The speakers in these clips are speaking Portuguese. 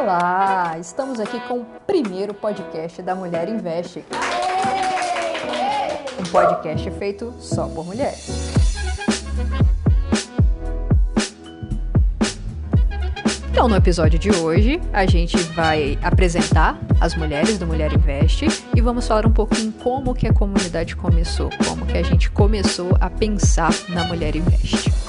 Olá! Estamos aqui com o primeiro podcast da Mulher Investe. Um podcast feito só por mulheres. Então, no episódio de hoje, a gente vai apresentar as mulheres do Mulher Investe e vamos falar um pouquinho como que a comunidade começou, como que a gente começou a pensar na Mulher Investe.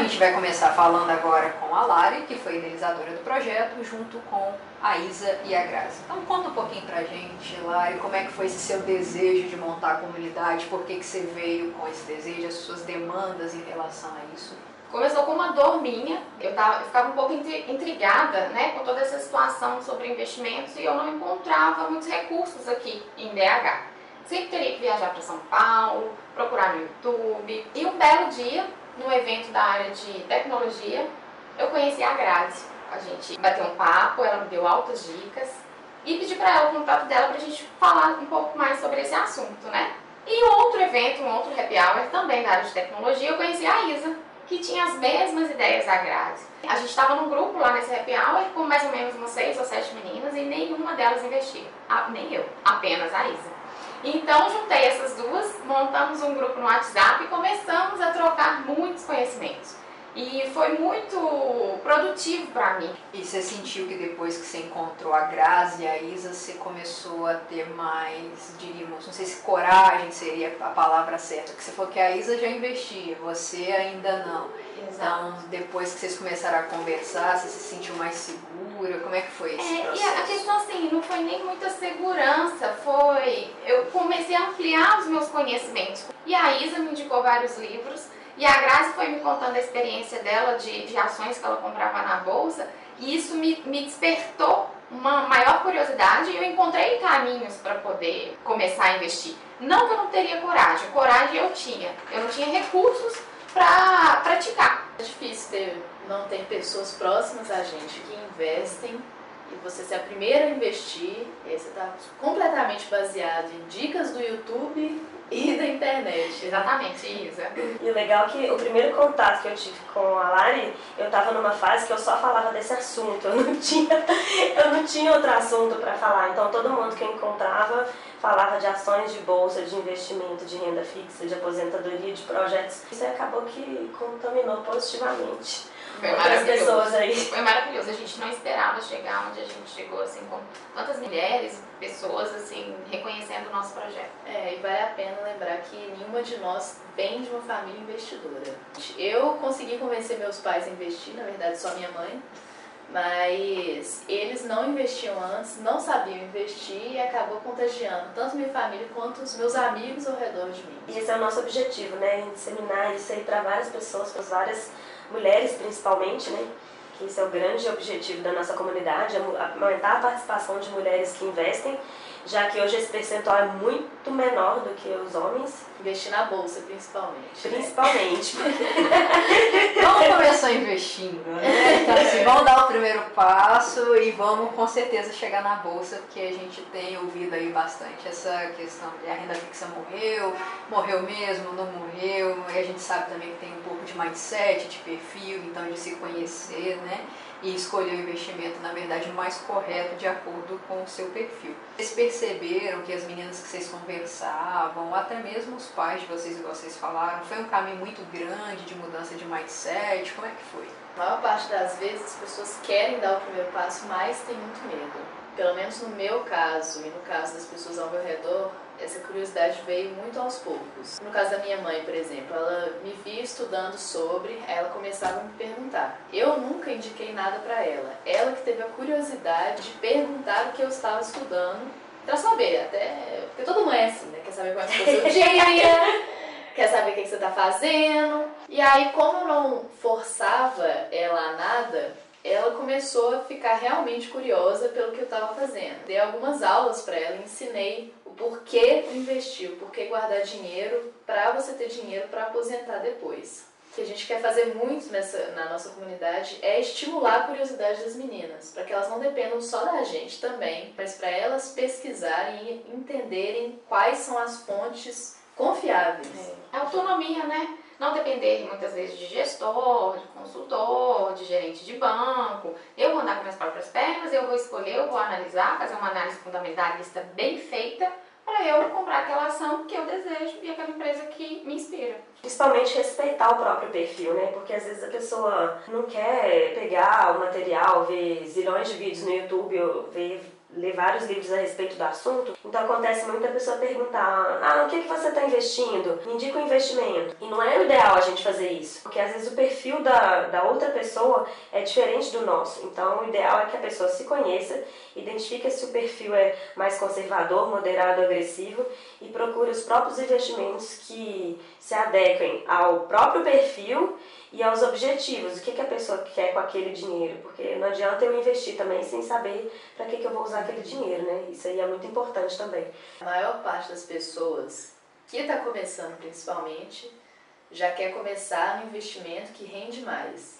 A gente vai começar falando agora com a Lari, que foi idealizadora do projeto, junto com a Isa e a Grazi. Então, conta um pouquinho pra gente, Lari, como é que foi esse seu desejo de montar a comunidade, por que, que você veio com esse desejo, as suas demandas em relação a isso. Começou com uma dor minha, eu, tava, eu ficava um pouco intrigada né, com toda essa situação sobre investimentos e eu não encontrava muitos recursos aqui em BH. Sempre teria que viajar para São Paulo, procurar no YouTube. E um belo dia, num evento da área de tecnologia, eu conheci a Grazi. A gente bateu um papo, ela me deu altas dicas e pedi para ela o contato dela para a gente falar um pouco mais sobre esse assunto, né? E outro evento, um outro happy hour também da área de tecnologia, eu conheci a Isa, que tinha as mesmas ideias da Grazi. A gente estava num grupo lá nesse happy hour com mais ou menos umas seis ou sete meninas e nenhuma delas investia. Ah, nem eu, apenas a Isa. Então juntei essas duas, montamos um grupo no WhatsApp e começamos a trocar muitos conhecimentos. E foi muito produtivo para mim. E você sentiu que depois que você encontrou a Grazi e a Isa, você começou a ter mais, diríamos, não sei se coragem seria a palavra certa, porque você falou que a Isa já investia, você ainda não. Exato. Então, depois que vocês começaram a conversar, você se sentiu mais segura? Como é que foi esse É, e a questão assim, não foi nem muita segurança, foi. Eu comecei a ampliar os meus conhecimentos. E a Isa me indicou vários livros, e a Grazi foi me contando a experiência dela de, de ações que ela comprava na bolsa, e isso me, me despertou uma maior curiosidade e eu encontrei caminhos para poder começar a investir. Não que eu não teria coragem, coragem eu tinha, eu não tinha recursos para praticar. É difícil ter, não ter pessoas próximas a gente que investem e você ser a primeira a investir, e aí você está completamente baseado em dicas do YouTube e da internet. Exatamente, Isa. E o legal é que o primeiro contato que eu tive com a Lari, eu tava numa fase que eu só falava desse assunto, eu não tinha, eu não tinha outro assunto para falar. Então todo mundo que eu encontrava falava de ações de bolsa, de investimento, de renda fixa, de aposentadoria, de projetos. Isso acabou que contaminou positivamente Foi maravilhoso. pessoas aí. Foi maravilhoso. A gente não esperava chegar onde a gente chegou, assim, com tantas mulheres, pessoas, assim, reconhecendo o nosso projeto. É, e vale a pena lembrar que nenhuma de nós vem de uma família investidora. Eu consegui convencer meus pais a investir, na verdade só minha mãe, mas eles não investiam antes, não sabiam investir e acabou contagiando tanto minha família quanto os meus amigos ao redor de mim. E esse é o nosso objetivo, né? Disseminar isso aí para várias pessoas, para várias mulheres principalmente, né? Que esse é o grande objetivo da nossa comunidade, é aumentar a participação de mulheres que investem, já que hoje esse percentual é muito menor do que os homens, Investir na bolsa, principalmente. né? principalmente. Vamos começar investindo, né? Então, assim, vamos dar o primeiro passo e vamos com certeza chegar na bolsa, porque a gente tem ouvido aí bastante essa questão de a renda fixa morreu, morreu mesmo, não morreu, e a gente sabe também que tem um pouco de mindset, de perfil, então de se conhecer, né? E escolher o investimento, na verdade, mais correto de acordo com o seu perfil. Vocês perceberam que as meninas que vocês conversavam, até mesmo os pais de vocês, igual vocês falaram, foi um caminho muito grande de mudança de mindset? Como é que foi? A maior parte das vezes as pessoas querem dar o primeiro passo, mas tem muito medo. Pelo menos no meu caso e no caso das pessoas ao meu redor, essa curiosidade veio muito aos poucos. No caso da minha mãe, por exemplo, ela me via estudando sobre, ela começava a me perguntar. Eu nunca indiquei nada para ela. Ela que teve a curiosidade de perguntar o que eu estava estudando, para saber, até porque toda mãe é assim, né? Quer saber foi o seu dia, quer saber o que que você está fazendo. E aí, como eu não forçava ela a nada, ela começou a ficar realmente curiosa pelo que eu estava fazendo. Dei algumas aulas para ela, ensinei o porquê investir, o porquê guardar dinheiro para você ter dinheiro para aposentar depois. O que a gente quer fazer muito nessa, na nossa comunidade é estimular a curiosidade das meninas, para que elas não dependam só da gente também, mas para elas pesquisarem e entenderem quais são as fontes confiáveis. É autonomia, né? Não depender muitas vezes de gestor, de consultor, de gerente de banco. Eu vou andar com minhas próprias pernas, eu vou escolher, eu vou analisar, fazer uma análise fundamentalista bem feita para eu comprar aquela ação que eu desejo e aquela empresa que me inspira. Principalmente respeitar o próprio perfil, né? Porque às vezes a pessoa não quer pegar o material, ver zilhões de vídeos no YouTube, ou ver ler vários livros a respeito do assunto, então acontece muito a pessoa perguntar: ah, o que, que você está investindo? Me indica o um investimento. E não é o ideal a gente fazer isso, porque às vezes o perfil da, da outra pessoa é diferente do nosso. Então o ideal é que a pessoa se conheça, identifique se o perfil é mais conservador, moderado, agressivo e procure os próprios investimentos que se adequem ao próprio perfil e aos objetivos, o que, que a pessoa quer com aquele dinheiro, porque não adianta eu investir também sem saber para que, que eu vou usar aquele dinheiro, né? Isso aí é muito importante também. A maior parte das pessoas que está começando principalmente já quer começar no investimento que rende mais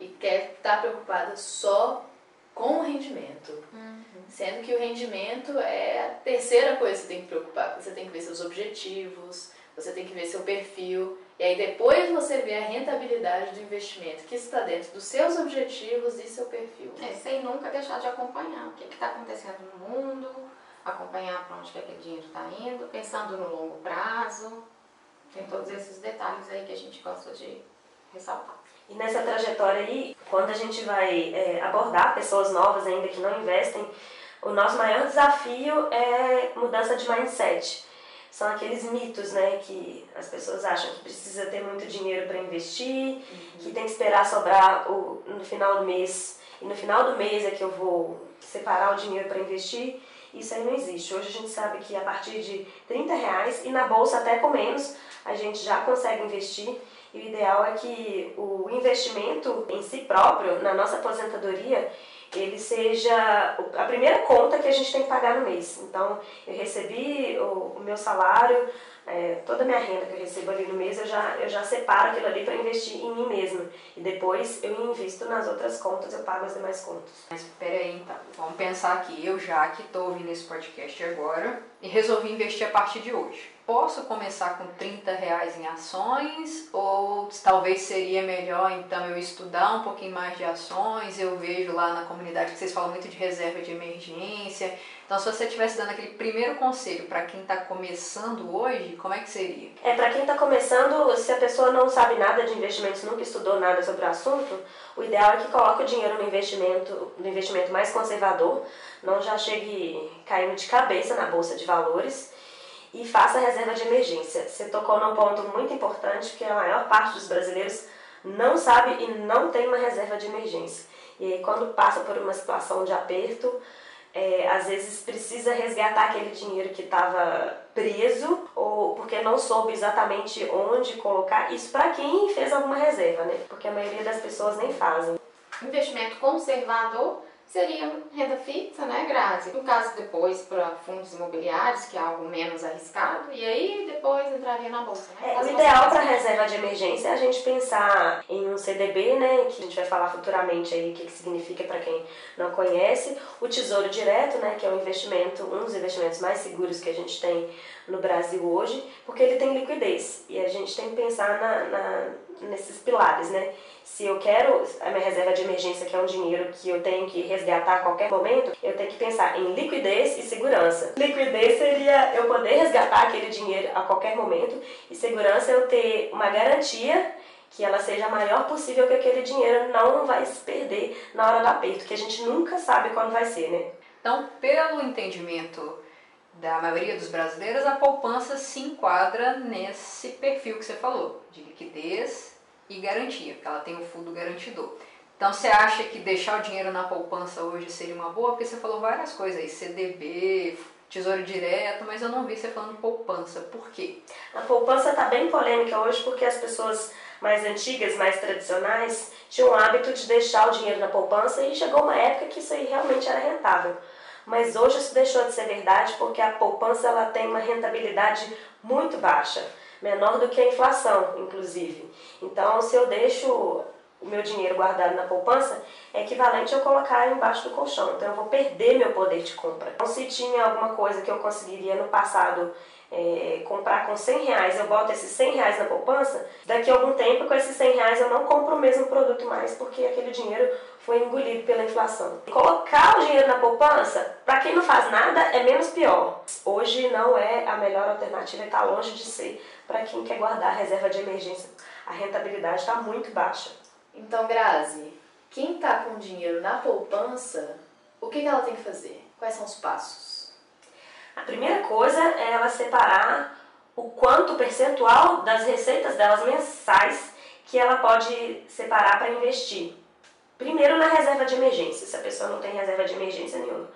e quer estar tá preocupada só com o rendimento. Uhum. Sendo que o rendimento é a terceira coisa que você tem que preocupar. Você tem que ver seus objetivos, você tem que ver seu perfil, e aí depois você vê a rentabilidade do investimento que está dentro dos seus objetivos e seu perfil. É, sem nunca deixar de acompanhar o que está acontecendo no mundo, acompanhar para onde que aquele dinheiro está indo, pensando no longo prazo. Tem todos esses detalhes aí que a gente gosta de ressaltar. E nessa trajetória aí, quando a gente vai é, abordar pessoas novas ainda que não investem, o nosso maior desafio é mudança de mindset são aqueles mitos, né, que as pessoas acham que precisa ter muito dinheiro para investir, uhum. que tem que esperar sobrar o, no final do mês e no final do mês é que eu vou separar o dinheiro para investir. Isso aí não existe. Hoje a gente sabe que a partir de 30 reais e na bolsa até com menos a gente já consegue investir. E o ideal é que o investimento em si próprio, na nossa aposentadoria, ele seja a primeira conta que a gente tem que pagar no mês. Então, eu recebi o, o meu salário, é, toda a minha renda que eu recebo ali no mês, eu já, eu já separo aquilo ali para investir em mim mesma. E depois eu invisto nas outras contas, eu pago as demais contas. Mas peraí, então, vamos pensar aqui, eu já que estou ouvindo esse podcast agora e resolvi investir a partir de hoje posso começar com 30 reais em ações ou talvez seria melhor então eu estudar um pouquinho mais de ações, eu vejo lá na comunidade que vocês falam muito de reserva de emergência. Então se você estivesse dando aquele primeiro conselho para quem está começando hoje, como é que seria? É, para quem está começando, se a pessoa não sabe nada de investimentos, nunca estudou nada sobre o assunto, o ideal é que coloque o dinheiro no investimento, no investimento mais conservador, não já chegue caindo de cabeça na bolsa de valores e faça reserva de emergência. Você tocou num ponto muito importante que a maior parte dos brasileiros não sabe e não tem uma reserva de emergência. E aí, quando passa por uma situação de aperto, é, às vezes precisa resgatar aquele dinheiro que estava preso ou porque não soube exatamente onde colocar. Isso para quem fez alguma reserva, né? Porque a maioria das pessoas nem fazem. Investimento conservador seria renda fixa, né, Grazi? No caso, depois para fundos imobiliários, que é algo menos arriscado, e aí depois entraria na bolsa, né? É, o ideal para reserva de emergência é a gente pensar em um CDB, né, que a gente vai falar futuramente aí o que, que significa para quem não conhece, o Tesouro Direto, né, que é um investimento, um dos investimentos mais seguros que a gente tem no Brasil hoje, porque ele tem liquidez, e a gente tem que pensar na, na nesses pilares, né? Se eu quero a minha reserva de emergência, que é um dinheiro que eu tenho que resgatar a qualquer momento, eu tenho que pensar em liquidez e segurança. Liquidez seria eu poder resgatar aquele dinheiro a qualquer momento, e segurança é eu ter uma garantia que ela seja a maior possível, que aquele dinheiro não vai se perder na hora do aperto, que a gente nunca sabe quando vai ser, né? Então, pelo entendimento da maioria dos brasileiros, a poupança se enquadra nesse perfil que você falou, de liquidez e garantia, porque ela tem o fundo garantidor. Então você acha que deixar o dinheiro na poupança hoje seria uma boa? Porque você falou várias coisas aí, CDB, tesouro direto, mas eu não vi você falando poupança. Por quê? A poupança está bem polêmica hoje porque as pessoas mais antigas, mais tradicionais, tinham o hábito de deixar o dinheiro na poupança e chegou uma época que isso aí realmente era rentável mas hoje isso deixou de ser verdade porque a poupança ela tem uma rentabilidade muito baixa, menor do que a inflação, inclusive. Então, se eu deixo o meu dinheiro guardado na poupança, é equivalente a eu colocar embaixo do colchão. Então, eu vou perder meu poder de compra. Então, se tinha alguma coisa que eu conseguiria no passado é, comprar com 100 reais, eu boto esses 100 reais na poupança, daqui a algum tempo com esses 100 reais eu não compro o mesmo produto mais porque aquele dinheiro foi engolido pela inflação. Colocar o dinheiro na poupança, para quem não faz nada, é menos pior. Hoje não é a melhor alternativa, está longe de ser para quem quer guardar reserva de emergência. A rentabilidade está muito baixa. Então, Grazi, quem está com dinheiro na poupança, o que ela tem que fazer? Quais são os passos? A primeira coisa é ela separar o quanto percentual das receitas delas mensais que ela pode separar para investir. Primeiro na reserva de emergência, se a pessoa não tem reserva de emergência nenhuma.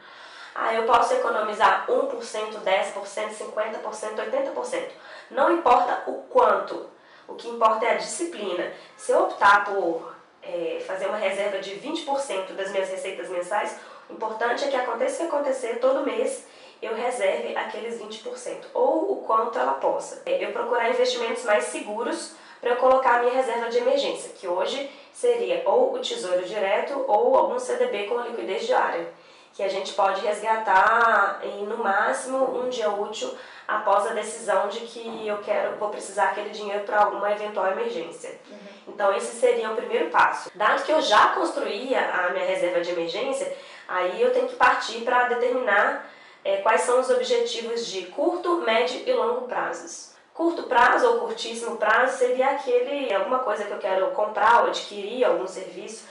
Ah, eu posso economizar 1%, 10%, 50%, 80%. Não importa o quanto, o que importa é a disciplina. Se eu optar por é, fazer uma reserva de 20% das minhas receitas mensais, o importante é que aconteça o que acontecer todo mês, eu reserve aqueles 20%, ou o quanto ela possa. Eu procurar investimentos mais seguros para eu colocar a minha reserva de emergência, que hoje seria ou o Tesouro Direto ou algum CDB com liquidez diária, que a gente pode resgatar em no máximo um dia útil após a decisão de que eu quero vou precisar aquele dinheiro para alguma eventual emergência. Uhum. Então esse seria o primeiro passo. Dado que eu já construía a minha reserva de emergência, aí eu tenho que partir para determinar é, quais são os objetivos de curto, médio e longo prazos. Curto prazo ou curtíssimo prazo seria aquele alguma coisa que eu quero comprar ou adquirir, algum serviço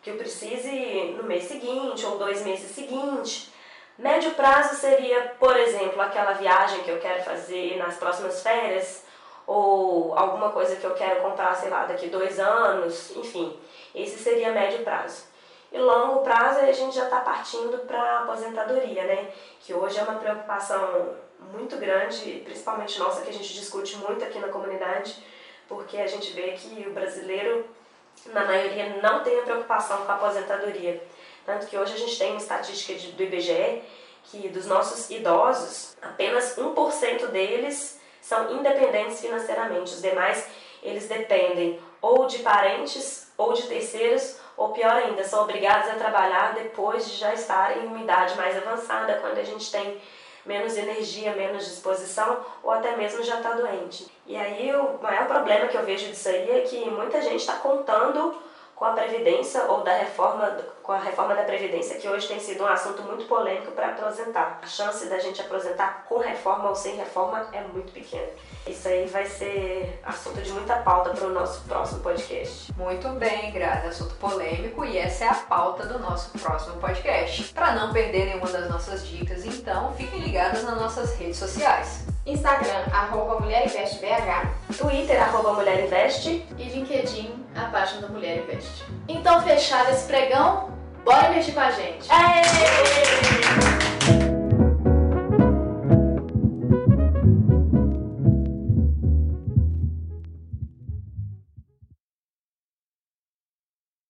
que eu precise no mês seguinte ou dois meses seguintes. Médio prazo seria, por exemplo, aquela viagem que eu quero fazer nas próximas férias ou alguma coisa que eu quero comprar, sei lá, daqui dois anos, enfim. Esse seria médio prazo. E longo prazo a gente já está partindo para a aposentadoria, né? Que hoje é uma preocupação muito grande, principalmente nossa, que a gente discute muito aqui na comunidade, porque a gente vê que o brasileiro, na maioria, não tem a preocupação com a aposentadoria. Tanto que hoje a gente tem uma estatística de, do IBGE que dos nossos idosos, apenas 1% deles são independentes financeiramente. Os demais, eles dependem ou de parentes ou de terceiros ou pior ainda, são obrigados a trabalhar depois de já estarem em uma idade mais avançada, quando a gente tem menos energia, menos disposição ou até mesmo já está doente. E aí o maior problema que eu vejo disso aí é que muita gente está contando com a previdência ou da reforma com a reforma da previdência que hoje tem sido um assunto muito polêmico para aposentar. A chance da gente aposentar com reforma ou sem reforma é muito pequena. Isso aí vai ser assunto de muita pauta para o nosso próximo podcast. Muito bem, Grazi, assunto polêmico e essa é a pauta do nosso próximo podcast. Para não perder nenhuma das nossas dicas, então fiquem ligados nas nossas redes sociais. Instagram, arroba MulherInvestBH, Twitter, arroba MulherInvest e LinkedIn, a página da Mulher Invest. Então, fechado esse pregão, bora investir com a gente! Aê!